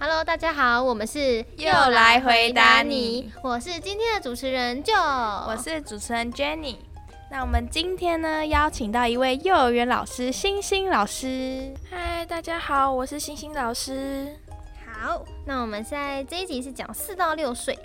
Hello，大家好，我们是又来回答你，我是今天的主持人 Jo，我是主持人 Jenny。那我们今天呢，邀请到一位幼儿园老师星星老师。嗨，大家好，我是星星老师。好，那我们现在这一集是讲四到六岁。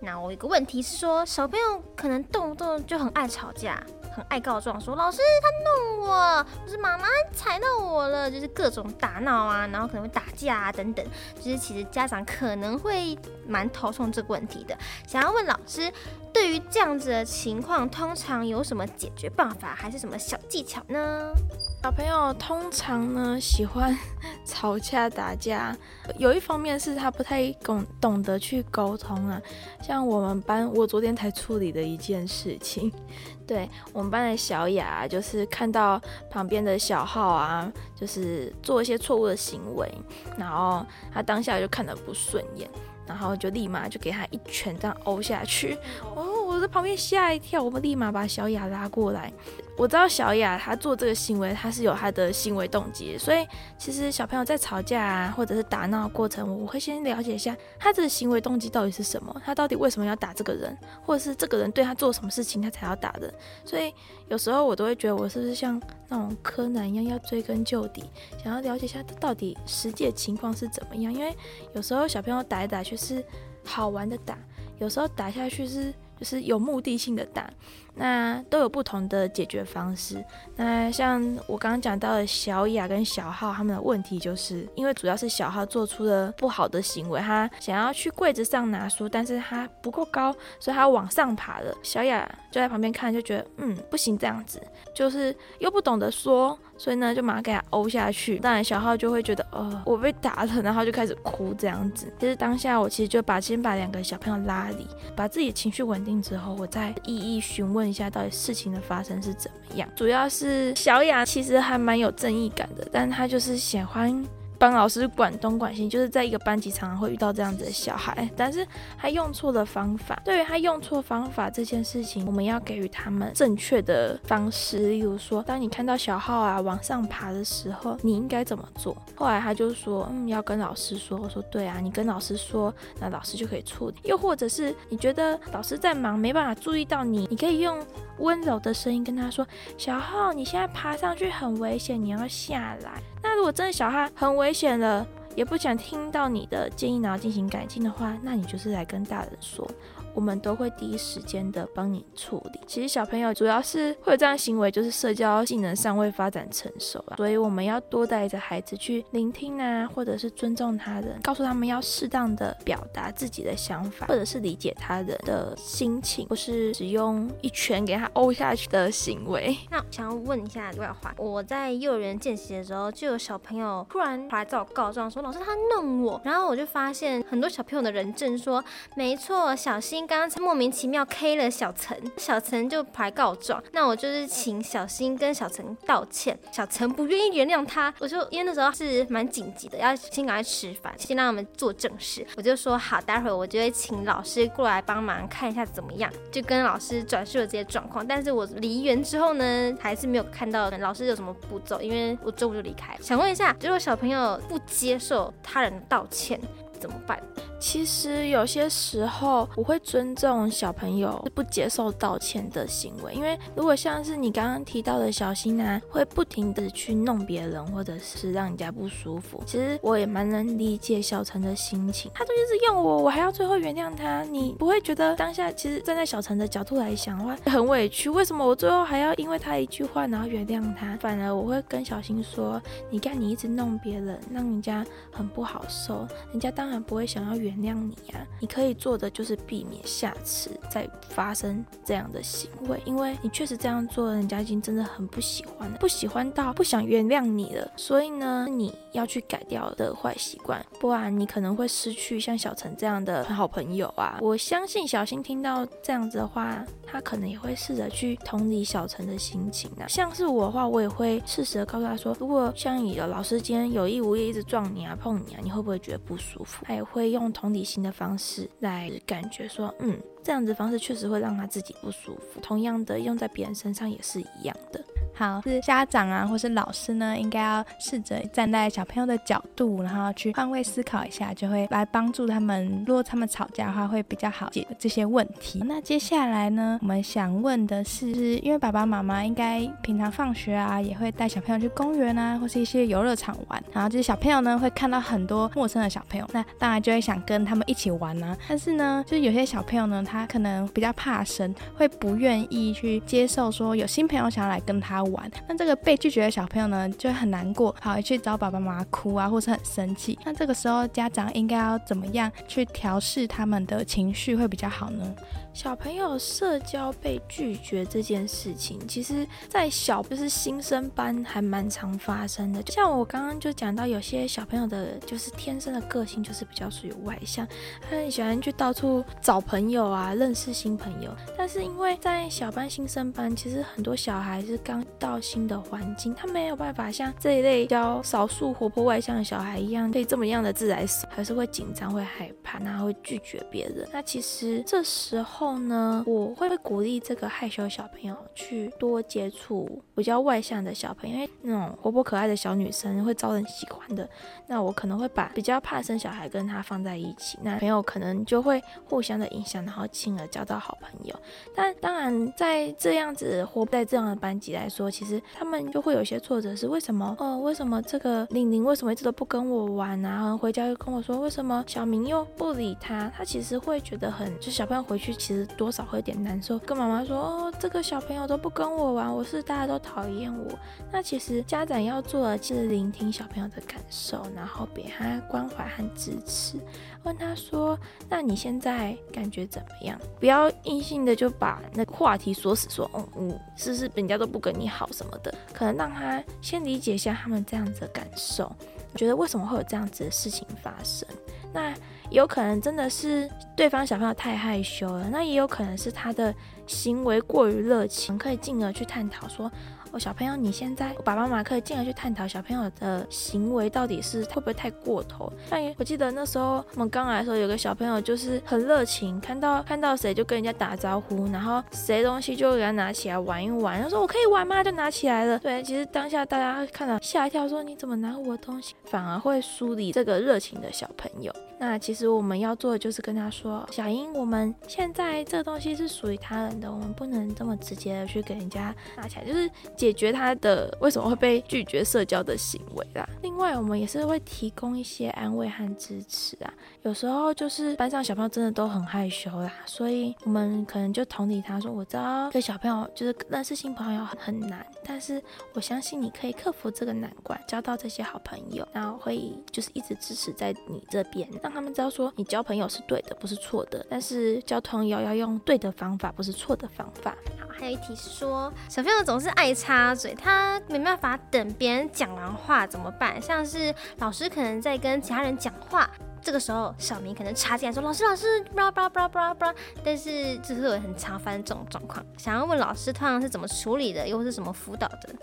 那我有个问题是说，小朋友可能动不动就很爱吵架。很爱告状，说老师他弄我，或是妈妈踩到我了，就是各种打闹啊，然后可能会打架啊等等。就是其实家长可能会蛮头痛这个问题的，想要问老师，对于这样子的情况，通常有什么解决办法，还是什么小技巧呢？小朋友通常呢喜欢 吵架打架，有一方面是他不太懂懂得去沟通啊。像我们班，我昨天才处理的一件事情，对我们班的小雅，就是看到旁边的小浩啊，就是做一些错误的行为，然后他当下就看得不顺眼，然后就立马就给他一拳这样殴下去。哦，我在旁边吓一跳，我们立马把小雅拉过来。我知道小雅她做这个行为，她是有她的行为动机，所以其实小朋友在吵架啊，或者是打闹过程，我会先了解一下他这个行为动机到底是什么，他到底为什么要打这个人，或者是这个人对他做什么事情他才要打的。所以有时候我都会觉得我是不是像那种柯南一样要追根究底，想要了解一下他到底实际情况是怎么样，因为有时候小朋友打一打去是好玩的打，有时候打下去是就是有目的性的打。那都有不同的解决方式。那像我刚刚讲到的小雅跟小浩他们的问题，就是因为主要是小浩做出了不好的行为，他想要去柜子上拿书，但是他不够高，所以他往上爬了。小雅就在旁边看，就觉得嗯不行这样子，就是又不懂得说，所以呢就马上给他殴下去。当然小浩就会觉得呃我被打了，然后就开始哭这样子。其实当下我其实就把先把两个小朋友拉离，把自己情绪稳定之后，我再一一询问。一下到底事情的发生是怎么样？主要是小雅其实还蛮有正义感的，但她就是喜欢。帮老师管东管西，就是在一个班级常常会遇到这样子的小孩，但是他用错了方法。对于他用错方法这件事情，我们要给予他们正确的方式。例如说，当你看到小号啊往上爬的时候，你应该怎么做？后来他就说，嗯，要跟老师说。我说，对啊，你跟老师说，那老师就可以处理。又或者是你觉得老师在忙，没办法注意到你，你可以用温柔的声音跟他说，小号，你现在爬上去很危险，你要下来。那如果真的小号很危危险了，也不想听到你的建议，然后进行改进的话，那你就是来跟大人说。我们都会第一时间的帮你处理。其实小朋友主要是会有这样行为，就是社交技能尚未发展成熟啊，所以我们要多带着孩子去聆听啊，或者是尊重他人，告诉他们要适当的表达自己的想法，或者是理解他人的心情，不是使用一拳给他殴下去的行为。那想要问一下外华，我在幼儿园见习的时候，就有小朋友突然来找我告状，说老师他弄我，然后我就发现很多小朋友的人证说，没错，小心刚刚莫名其妙 K 了小陈，小陈就跑来告状，那我就是请小新跟小陈道歉，小陈不愿意原谅他，我就因为那时候是蛮紧急的，要先赶快吃饭，先让他们做正事，我就说好，待会儿我就会请老师过来帮忙看一下怎么样，就跟老师转述了这些状况，但是我离园之后呢，还是没有看到老师有什么步骤，因为我中午就离开了。想问一下，如果小朋友不接受他人的道歉？怎么办？其实有些时候我会尊重小朋友不接受道歉的行为，因为如果像是你刚刚提到的小新啊，会不停的去弄别人，或者是让人家不舒服。其实我也蛮能理解小陈的心情，他就一直用我，我还要最后原谅他。你不会觉得当下其实站在小陈的角度来想的话很委屈？为什么我最后还要因为他一句话然后原谅他？反而我会跟小新说，你看你一直弄别人，让人家很不好受，人家当。当然不会想要原谅你呀，你可以做的就是避免下次再发生这样的行为，因为你确实这样做，人家已经真的很不喜欢了，不喜欢到不想原谅你了。所以呢，你要去改掉的坏习惯，不然你可能会失去像小陈这样的好朋友啊。我相信小新听到这样子的话，他可能也会试着去同理小陈的心情啊。像是我的话，我也会适时的告诉他说，如果像你的老师今天有意无意一直撞你啊、碰你啊，你会不会觉得不舒服？他也会用同理心的方式来感觉说，嗯，这样子方式确实会让他自己不舒服。同样的，用在别人身上也是一样的。好，是家长啊，或是老师呢，应该要试着站在小朋友的角度，然后去换位思考一下，就会来帮助他们。如果他们吵架的话，会比较好解这些问题。那接下来呢，我们想问的是，因为爸爸妈妈应该平常放学啊，也会带小朋友去公园啊，或是一些游乐场玩，然后这些小朋友呢，会看到很多陌生的小朋友，那当然就会想跟他们一起玩啊。但是呢，就是有些小朋友呢，他可能比较怕生，会不愿意去接受说有新朋友想要来跟他玩。那这个被拒绝的小朋友呢，就会很难过，跑回去找爸爸妈妈哭啊，或是很生气。那这个时候家长应该要怎么样去调试他们的情绪会比较好呢？小朋友社交被拒绝这件事情，其实，在小就是新生班还蛮常发生的。像我刚刚就讲到，有些小朋友的，就是天生的个性就是比较属于外向，他很喜欢去到处找朋友啊，认识新朋友。但是因为在小班新生班，其实很多小孩是刚到新的环境，他没有办法像这一类比较少数活泼外向的小孩一样，可以这么样的自来熟，还是会紧张、会害怕，然后会拒绝别人。那其实这时候。后呢，我会鼓励这个害羞小朋友去多接触比较外向的小朋友，因为那种活泼可爱的小女生会招人喜欢的。那我可能会把比较怕生小孩跟他放在一起，那朋友可能就会互相的影响，然后进而交到好朋友。但当然，在这样子活在这样的班级来说，其实他们就会有些挫折，是为什么？哦，为什么这个玲玲为什么一直都不跟我玩啊？然后回家又跟我说，为什么小明又不理他？他其实会觉得很，就小朋友回去其实。多少会有点难受，跟妈妈说哦，这个小朋友都不跟我玩，我是大家都讨厌我。那其实家长要做的就是聆听小朋友的感受，然后给他关怀和支持。问他说，那你现在感觉怎么样？不要硬性的就把那话题锁死，说哦，嗯，是不是人家都不跟你好什么的？可能让他先理解一下他们这样子的感受，觉得为什么会有这样子的事情发生？那。有可能真的是对方小朋友太害羞了，那也有可能是他的行为过于热情，可以进而去探讨说。哦小朋友，你现在爸爸妈妈可以进而去探讨小朋友的行为到底是会不会太过头？像我记得那时候我们刚来的时候，有个小朋友就是很热情，看到看到谁就跟人家打招呼，然后谁东西就给他拿起来玩一玩。他说我可以玩吗？就拿起来了。对，其实当下大家看到吓一跳，说你怎么拿我的东西？反而会疏离这个热情的小朋友。那其实我们要做的就是跟他说，小英，我们现在这东西是属于他人的，我们不能这么直接的去给人家拿起来，就是。解决他的为什么会被拒绝社交的行为啦。另外，我们也是会提供一些安慰和支持啊。有时候就是班上小朋友真的都很害羞啦，所以我们可能就同理他说：“我知道跟小朋友就是认识新朋友很很难，但是我相信你可以克服这个难关，交到这些好朋友，然后会就是一直支持在你这边，让他们知道说你交朋友是对的，不是错的。但是交朋友要用对的方法，不是错的方法。”好，还有一题说小朋友总是爱插。嘴，他没办法等别人讲完话怎么办？像是老师可能在跟其他人讲话，这个时候小明可能插进来说：“老师，老师，不啦不啦不啦不啦不啦。”但是这是很常发生这种状况，想要问老师通常是怎么处理的，又是什么辅导的？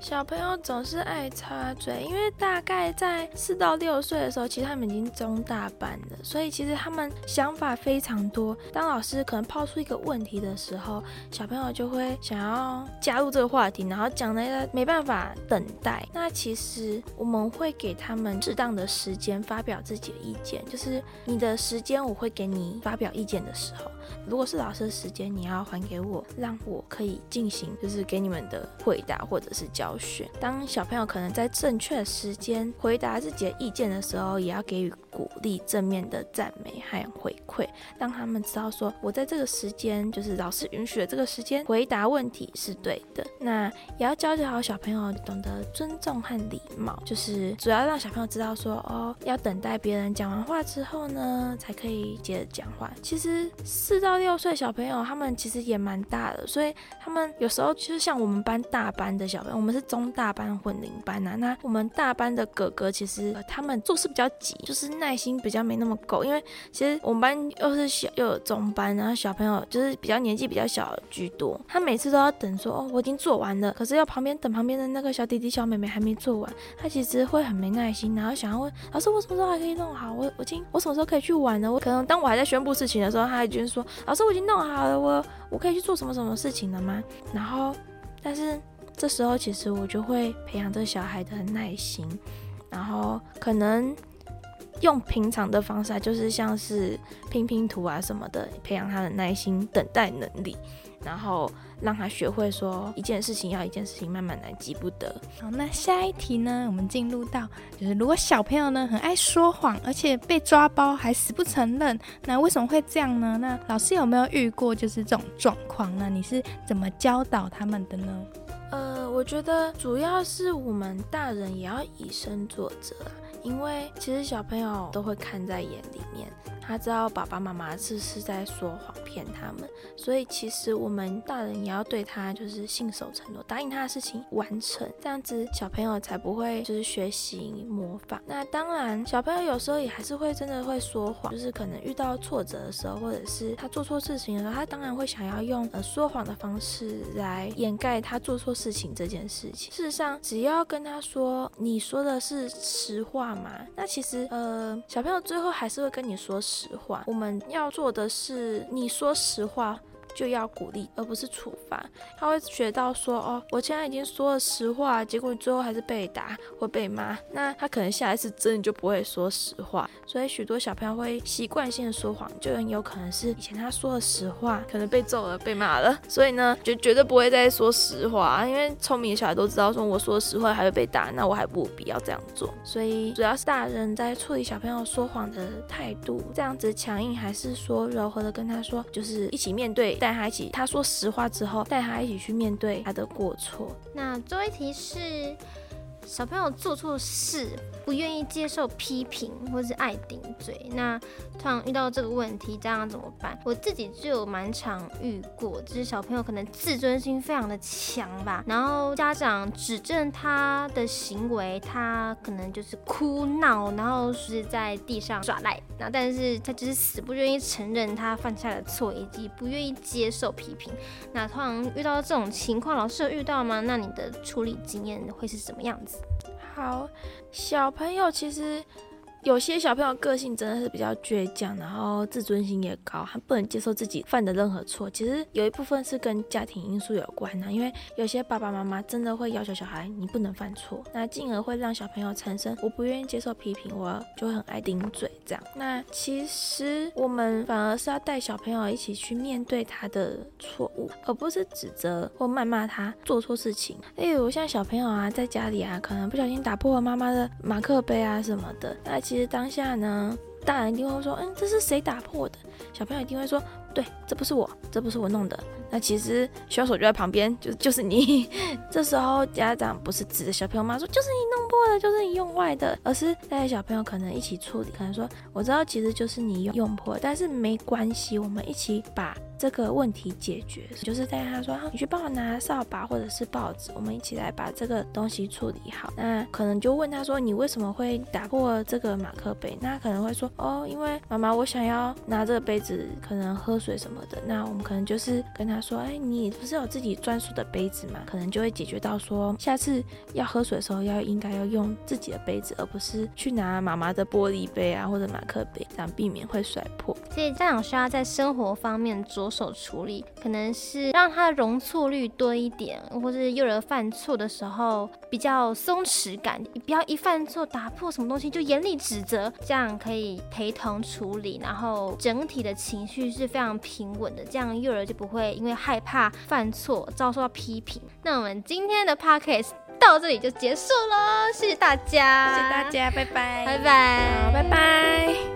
小朋友总是爱插嘴，因为大概在四到六岁的时候，其实他们已经中大班了，所以其实他们想法非常多。当老师可能抛出一个问题的时候，小朋友就会想要加入这个话题，然后讲的没办法等待。那其实我们会给他们适当的时间发表自己的意见，就是你的时间我会给你发表意见的时候，如果是老师的时间，你要还给我，让我可以进行就是给你们的回答或者是教。学当小朋友可能在正确时间回答自己的意见的时候，也要给予鼓励、正面的赞美和回馈，让他们知道说，我在这个时间，就是老师允许的这个时间回答问题是对的。那也要教教好小朋友懂得尊重和礼貌，就是主要让小朋友知道说，哦，要等待别人讲完话之后呢，才可以接着讲话。其实四到六岁小朋友他们其实也蛮大的，所以他们有时候就是像我们班大班的小朋友，我们是。中大班混龄班啊，那我们大班的哥哥其实他们做事比较急，就是耐心比较没那么够。因为其实我们班又是小又有中班，然后小朋友就是比较年纪比较小居多，他每次都要等说哦我已经做完了，可是要旁边等旁边的那个小弟弟小妹妹还没做完，他其实会很没耐心，然后想要问老师我什么时候还可以弄好？我我今我什么时候可以去玩呢？我可能当我还在宣布事情的时候，他已经说老师我已经弄好了，我我可以去做什么什么事情了吗？然后但是。这时候其实我就会培养这个小孩的耐心，然后可能 用平常的方式，就是像是拼拼图啊什么的，培养他的耐心等待能力，然后让他学会说一件事情要一件事情慢慢来，急不得。好，那下一题呢？我们进入到就是如果小朋友呢很爱说谎，而且被抓包还死不承认，那为什么会这样呢？那老师有没有遇过就是这种状况呢？你是怎么教导他们的呢？呃，我觉得主要是我们大人也要以身作则啊，因为其实小朋友都会看在眼里面，他知道爸爸妈妈是是在说谎骗他们，所以其实我们大人也要对他就是信守承诺，答应他的事情完成，这样子小朋友才不会就是学习模仿。那当然，小朋友有时候也还是会真的会说谎，就是可能遇到挫折的时候，或者是他做错事情的时候，他当然会想要用呃说谎的方式来掩盖他做错事情这件事情。事实上，只要跟他说你说的是实话嘛，那其实呃小朋友最后还是会跟你说实实话。我们要做的是你说实话。就要鼓励，而不是处罚。他会学到说，哦，我现在已经说了实话，结果最后还是被打或被骂，那他可能下一次真的就不会说实话。所以许多小朋友会习惯性的说谎，就很有可能是以前他说了实话，可能被揍了、被骂了，所以呢，就绝对不会再说实话。因为聪明的小孩都知道，说我说实话还会被打，那我还不必要这样做。所以主要是大人在处理小朋友说谎的态度，这样子强硬，还是说柔和的跟他说，就是一起面对。带他一起，他说实话之后，带他一起去面对他的过错。那最后一题是。小朋友做错事，不愿意接受批评，或是爱顶嘴，那突然遇到这个问题，家长怎么办？我自己就有蛮常遇过，就是小朋友可能自尊心非常的强吧，然后家长指正他的行为，他可能就是哭闹，然后是在地上耍赖，那但是他就是死不愿意承认他犯下的错，以及不愿意接受批评。那通常遇到这种情况，老师有遇到吗？那你的处理经验会是什么样子？好，小朋友其实。有些小朋友个性真的是比较倔强，然后自尊心也高，他不能接受自己犯的任何错。其实有一部分是跟家庭因素有关呢，因为有些爸爸妈妈真的会要求小孩你不能犯错，那进而会让小朋友产生我不愿意接受批评，我就很爱顶嘴这样。那其实我们反而是要带小朋友一起去面对他的错误，而不是指责或谩骂他做错事情。例如像小朋友啊，在家里啊，可能不小心打破了妈妈的马克杯啊什么的，那。其实当下呢，大人一定会说，嗯，这是谁打破的？小朋友一定会说，对，这不是我，这不是我弄的。那其实凶手就在旁边，就 就是你。这时候家长不是指着小朋友骂说，就是你弄破的，就是你用坏的，而是带着小朋友可能一起处理，可能说，我知道其实就是你用用破，但是没关系，我们一起把。这个问题解决，就是带他说：“你去帮我拿扫把或者是报纸，我们一起来把这个东西处理好。”那可能就问他说：“你为什么会打破这个马克杯？”那可能会说：“哦，因为妈妈，我想要拿这个杯子，可能喝水什么的。”那我们可能就是跟他说：“哎，你不是有自己专属的杯子吗？”可能就会解决到说，下次要喝水的时候要应该要用自己的杯子，而不是去拿妈妈的玻璃杯啊或者马克杯，这样避免会摔破。所以家长需要在生活方面着。手处理可能是让他的容错率多一点，或是幼儿犯错的时候比较松弛感，你不要一犯错打破什么东西就严厉指责，这样可以陪同处理，然后整体的情绪是非常平稳的，这样幼儿就不会因为害怕犯错遭受到批评。那我们今天的 podcast 到这里就结束喽，谢谢大家，谢谢大家，拜拜，拜拜，拜拜。